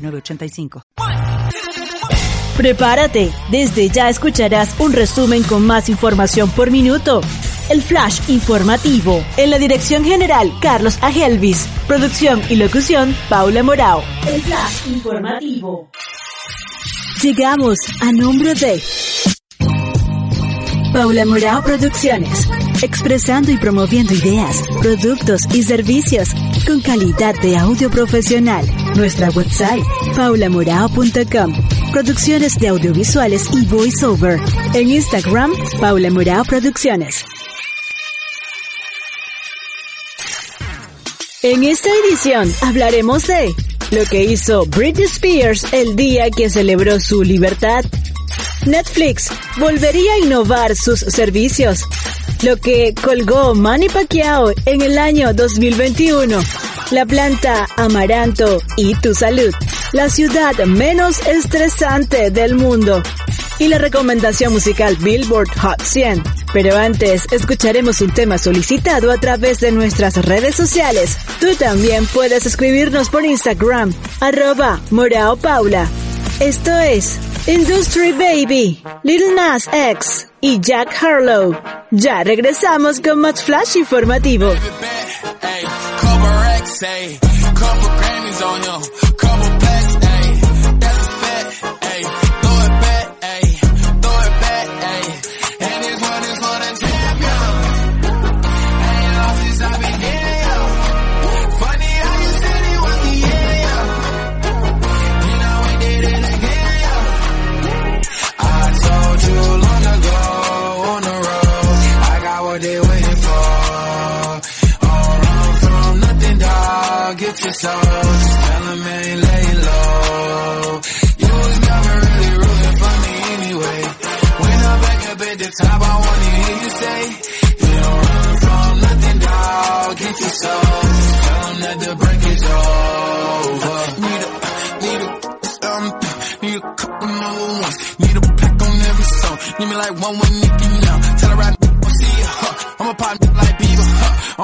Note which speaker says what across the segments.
Speaker 1: 906985.
Speaker 2: Prepárate, desde ya escucharás un resumen con más información por minuto. El Flash Informativo. En la dirección general, Carlos Agelvis. Producción y locución, Paula Morao. El Flash Informativo. Llegamos a nombre de Paula Morao Producciones. Expresando y promoviendo ideas, productos y servicios con calidad de audio profesional. Nuestra website, paulamorao.com. Producciones de audiovisuales y voiceover. En Instagram, Paula Morao Producciones. En esta edición hablaremos de lo que hizo Britney Spears el día que celebró su libertad. Netflix volvería a innovar sus servicios. Lo que colgó Manny Pacquiao en el año 2021. La planta Amaranto y tu salud. La ciudad menos estresante del mundo. Y la recomendación musical Billboard Hot 100. Pero antes, escucharemos un tema solicitado a través de nuestras redes sociales. Tú también puedes escribirnos por Instagram, arroba Morao Paula. Esto es Industry Baby, Little Nas X y Jack Harlow. Ya regresamos con más flash informativo.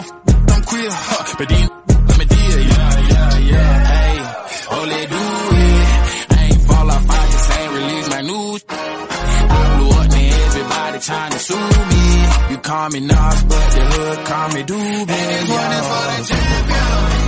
Speaker 3: Don't f- I'm queer, huh. But then yeah, hey, oh, let do it. I ain't fall off, I just ain't release my news. I blew up, man, everybody trying to sue me. You call me Nas, but the hood call me Doobie. And this one is for the champion.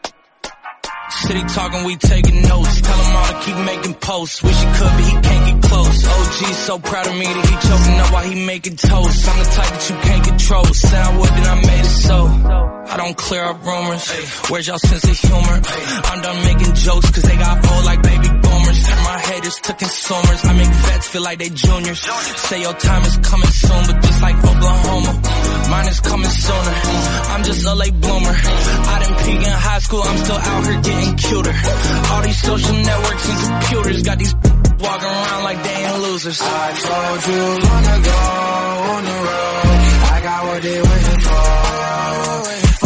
Speaker 4: City talking, we taking notes. Tell him all to keep making posts. Wish he could, but he can't get close. OG so proud of me that he choking up while he making toast. I'm the type that you can't control. Said I would, then I made it so. I don't clear up rumors. Where's y'all sense of humor? I'm done making jokes cause they got old like baby boomers. My haters to consumers. I make vets feel like they juniors. Say your time is coming soon, but just like Oklahoma, mine is coming sooner. I'm just a late bloomer. Peak in high school, I'm still out here getting cuter. All these social networks and computers got these walking around like they ain't losers.
Speaker 3: I told you long ago on the road, I got what they waiting for.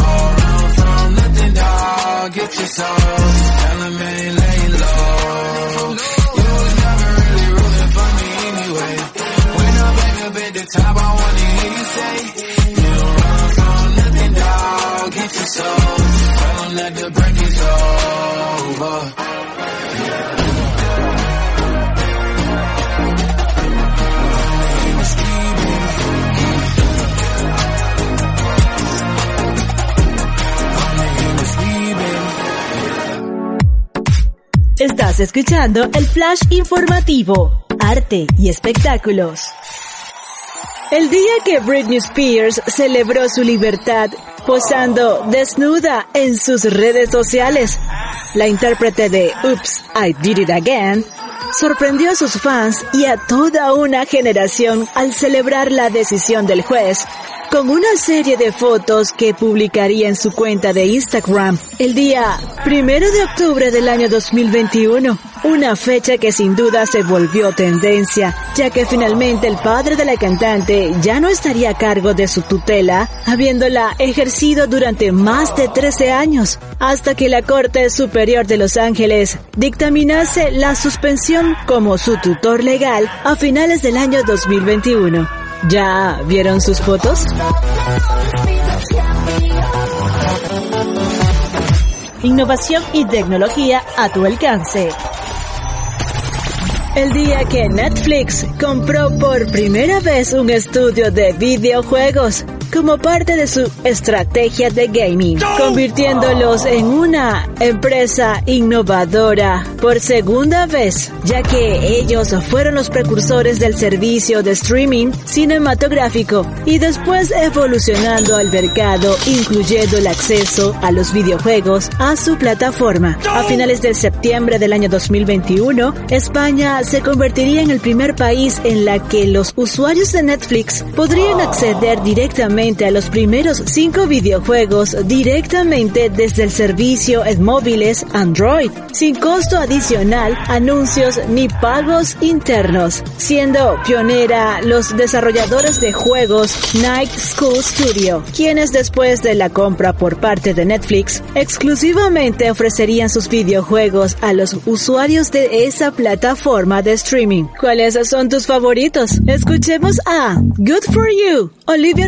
Speaker 3: All run from nothing, dog. Get your soul. Tell them ain't laying low. You was never really rooting for me anyway. When I'm back up at the top, I wanna hear you say,
Speaker 2: Estás escuchando el flash informativo, arte y espectáculos. El día que Britney Spears celebró su libertad posando desnuda en sus redes sociales, la intérprete de Oops, I Did It Again sorprendió a sus fans y a toda una generación al celebrar la decisión del juez con una serie de fotos que publicaría en su cuenta de Instagram el día primero de octubre del año 2021. Una fecha que sin duda se volvió tendencia, ya que finalmente el padre de la cantante ya no estaría a cargo de su tutela, habiéndola ejercido durante más de 13 años, hasta que la Corte Superior de Los Ángeles dictaminase la suspensión como su tutor legal a finales del año 2021. ¿Ya vieron sus fotos? Innovación y tecnología a tu alcance. El día que Netflix compró por primera vez un estudio de videojuegos como parte de su estrategia de gaming, convirtiéndolos en una empresa innovadora por segunda vez, ya que ellos fueron los precursores del servicio de streaming cinematográfico y después evolucionando al mercado, incluyendo el acceso a los videojuegos a su plataforma. A finales de septiembre del año 2021, España se convertiría en el primer país en la que los usuarios de Netflix podrían acceder directamente a los primeros cinco videojuegos directamente desde el servicio en móviles Android, sin costo adicional, anuncios ni pagos internos, siendo pionera los desarrolladores de juegos Night School Studio, quienes después de la compra por parte de Netflix, exclusivamente ofrecerían sus videojuegos a los usuarios de esa plataforma de streaming. ¿Cuáles son tus favoritos? Escuchemos a Good for You, Olivia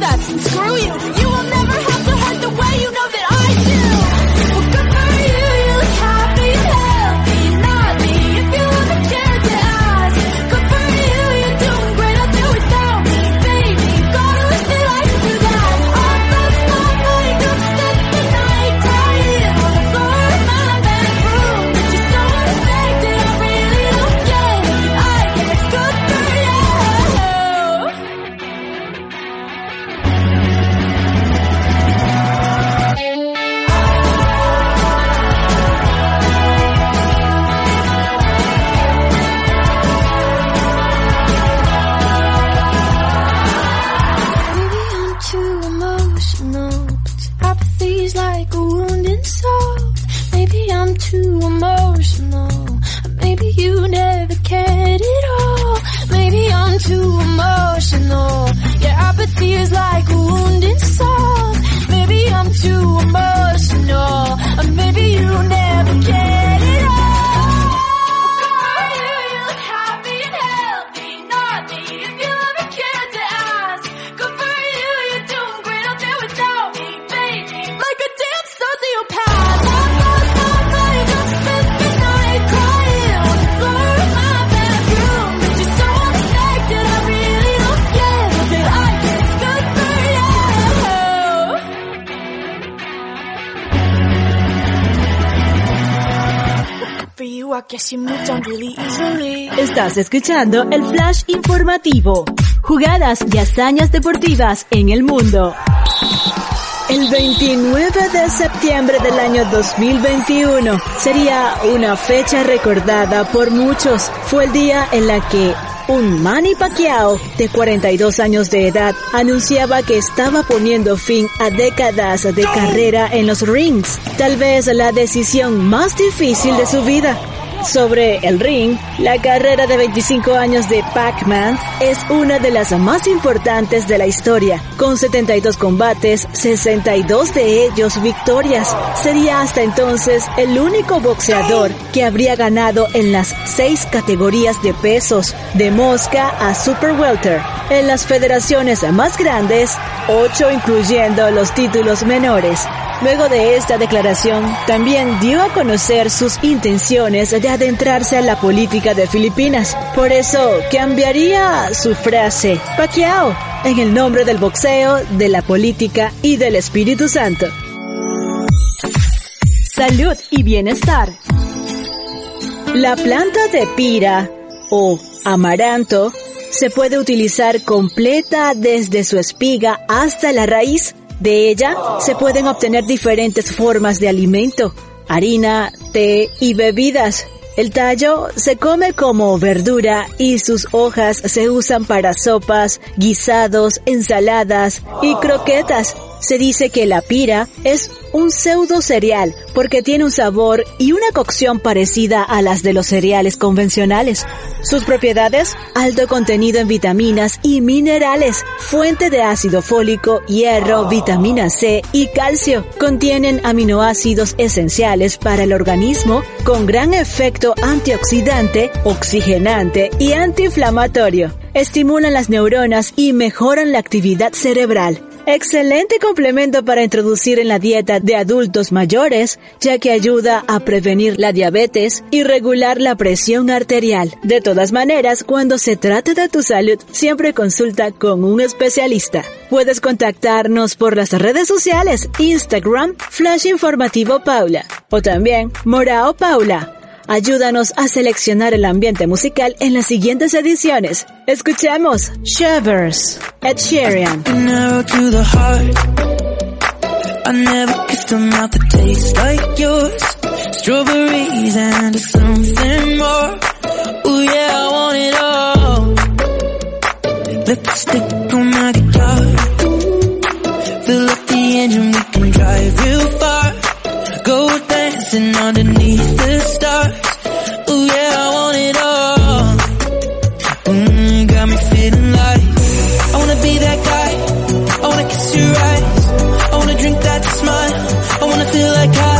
Speaker 2: Estás escuchando el flash informativo. Jugadas y hazañas deportivas en el mundo. El 29 de septiembre del año 2021 sería una fecha recordada por muchos. Fue el día en la que un Manny Pacquiao de 42 años de edad anunciaba que estaba poniendo fin a décadas de carrera en los rings, tal vez la decisión más difícil de su vida. Sobre el ring, la carrera de 25 años de Pac-Man es una de las más importantes de la historia, con 72 combates, 62 de ellos victorias. Sería hasta entonces el único boxeador que habría ganado en las seis categorías de pesos, de mosca a super welter. En las federaciones más grandes, ocho incluyendo los títulos menores. Luego de esta declaración, también dio a conocer sus intenciones de adentrarse a la política de Filipinas. Por eso cambiaría su frase, Pacquiao, en el nombre del boxeo, de la política y del Espíritu Santo. Salud y bienestar. La planta de pira o amaranto se puede utilizar completa desde su espiga hasta la raíz. De ella se pueden obtener diferentes formas de alimento, harina, té y bebidas. El tallo se come como verdura y sus hojas se usan para sopas, guisados, ensaladas y croquetas. Se dice que la pira es un pseudo cereal porque tiene un sabor y una cocción parecida a las de los cereales convencionales. Sus propiedades, alto contenido en vitaminas y minerales, fuente de ácido fólico, hierro, vitamina C y calcio. Contienen aminoácidos esenciales para el organismo con gran efecto antioxidante, oxigenante y antiinflamatorio. Estimulan las neuronas y mejoran la actividad cerebral. Excelente complemento para introducir en la dieta de adultos mayores, ya que ayuda a prevenir la diabetes y regular la presión arterial. De todas maneras, cuando se trate de tu salud, siempre consulta con un especialista. Puedes contactarnos por las redes sociales, Instagram, Flash Informativo Paula, o también Morao Paula. Ayúdanos a seleccionar el ambiente musical en las siguientes ediciones. Escuchemos Shivers, Ed Sheeran.
Speaker 5: to. I never kissed a mouth that tastes like yours. Strawberries and something more. Ooh yeah, I want it all. Lipstick on my guitar. Fill up the engine, we can drive real far. Go dancing underneath the stars. Ooh yeah, I want it all. Mm, got me feeling like I wanna be that guy. I wanna kiss your eyes. I wanna drink that smile. I wanna feel like I,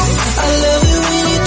Speaker 5: I love it when you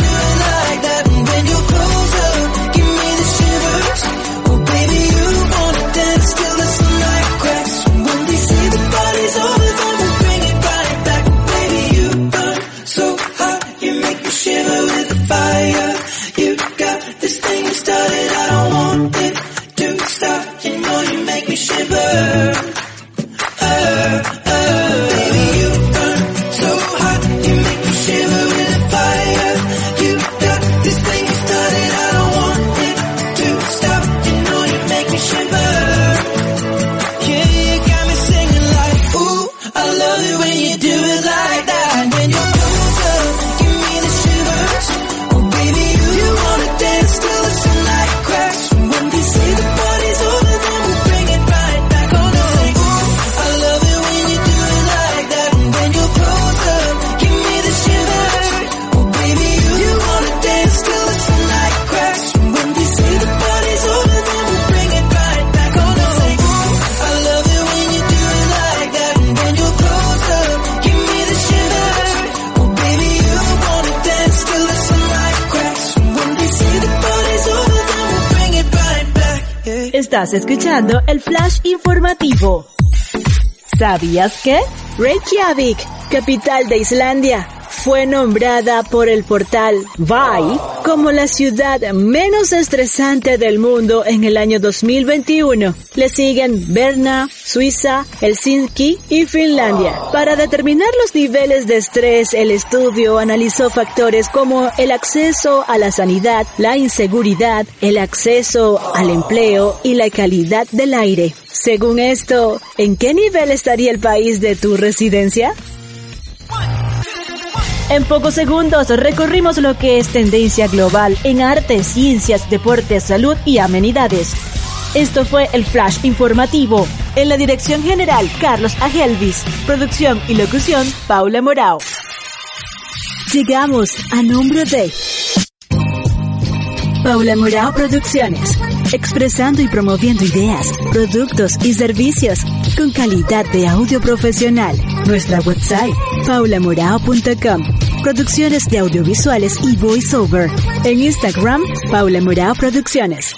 Speaker 2: Estás escuchando el flash informativo. ¿Sabías que? Reykjavik, capital de Islandia, fue nombrada por el portal VAI como la ciudad menos estresante del mundo en el año 2021. Le siguen Berna, Suiza, Helsinki y Finlandia. Para determinar los niveles de estrés, el estudio analizó factores como el acceso a la sanidad, la inseguridad, el acceso al empleo y la calidad del aire. Según esto, ¿en qué nivel estaría el país de tu residencia? En pocos segundos recorrimos lo que es tendencia global en arte, ciencias, deportes, salud y amenidades. Esto fue el Flash Informativo. En la dirección general, Carlos Agelvis. Producción y locución, Paula Morao. Llegamos a nombre de Paula Morao Producciones. Expresando y promoviendo ideas, productos y servicios con calidad de audio profesional. Nuestra website, paulamorao.com. Producciones de audiovisuales y voiceover. En Instagram, Paula Morao Producciones.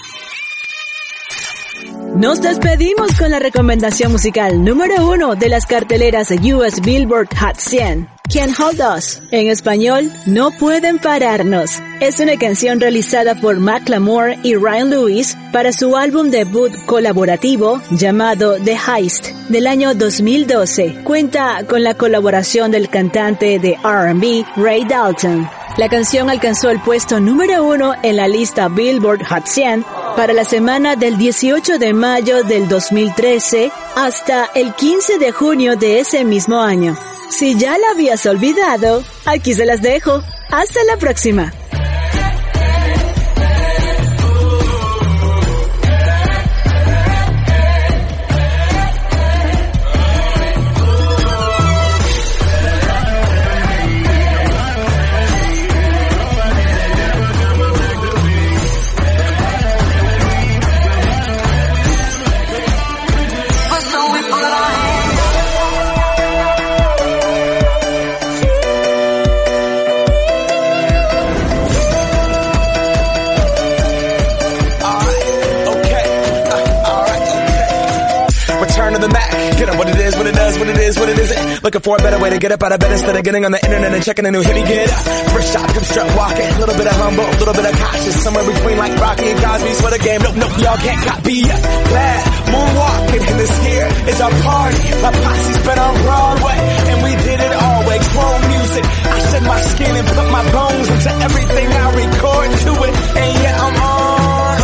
Speaker 2: Nos despedimos con la recomendación musical número uno de las carteleras US Billboard Hot 100. Can't Hold Us. En español, No Pueden Pararnos. Es una canción realizada por Macklemore y Ryan Lewis para su álbum debut colaborativo llamado The Heist del año 2012. Cuenta con la colaboración del cantante de R&B Ray Dalton. La canción alcanzó el puesto número uno en la lista Billboard Hot 100 para la semana del 18 de mayo del 2013 hasta el 15 de junio de ese mismo año. Si ya la habías olvidado, aquí se las dejo. Hasta la próxima.
Speaker 6: Up what it is, what it does, what it is, what it isn't. Looking for a better way to get up out of bed instead of getting on the internet and checking a new hit. Get up. First shot, come strut walking. A little bit of humble, a little bit of cautious. Somewhere between like Rocky and Cosby's for the game. Nope, nope, y'all can't copy us. Glad moonwalking. And this here is our party. My posse's been on Broadway. And we did it always. Grown music. I shed my skin and put my bones into everything I record to it. And yeah, I'm on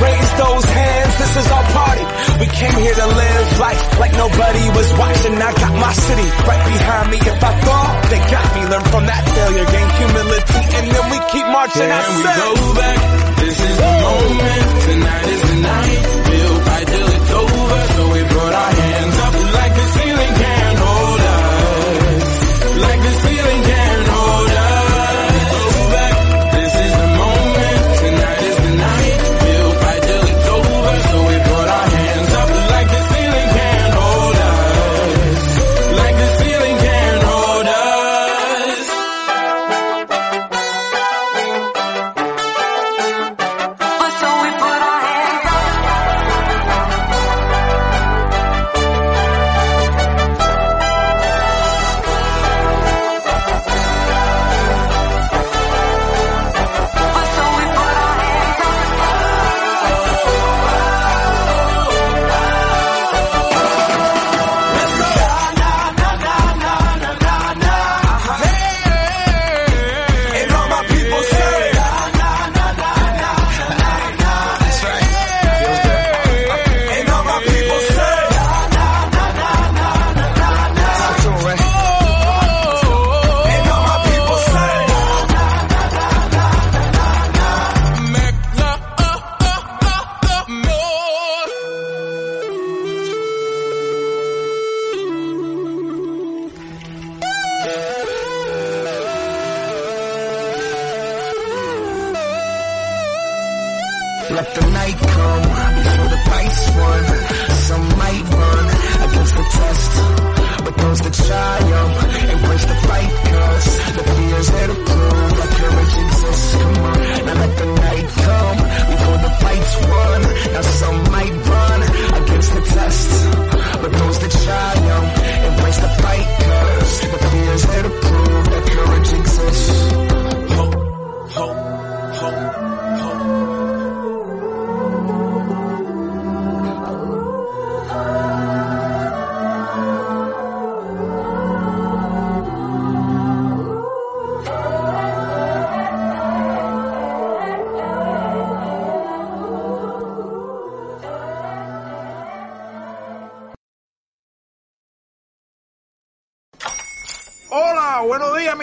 Speaker 6: raise those hands, this is our party. We came here to live life like nobody was watching. I got my city right behind me. If I Let the night come before the price won. Some might run against the test, but those that triumph embrace the fight. Cause the fear's there to prove that courage exists. Come on, now let the night come before the fight's won. Now some might run against the test, but those that triumph embrace the fight. Cause the fear's there to prove that courage exists.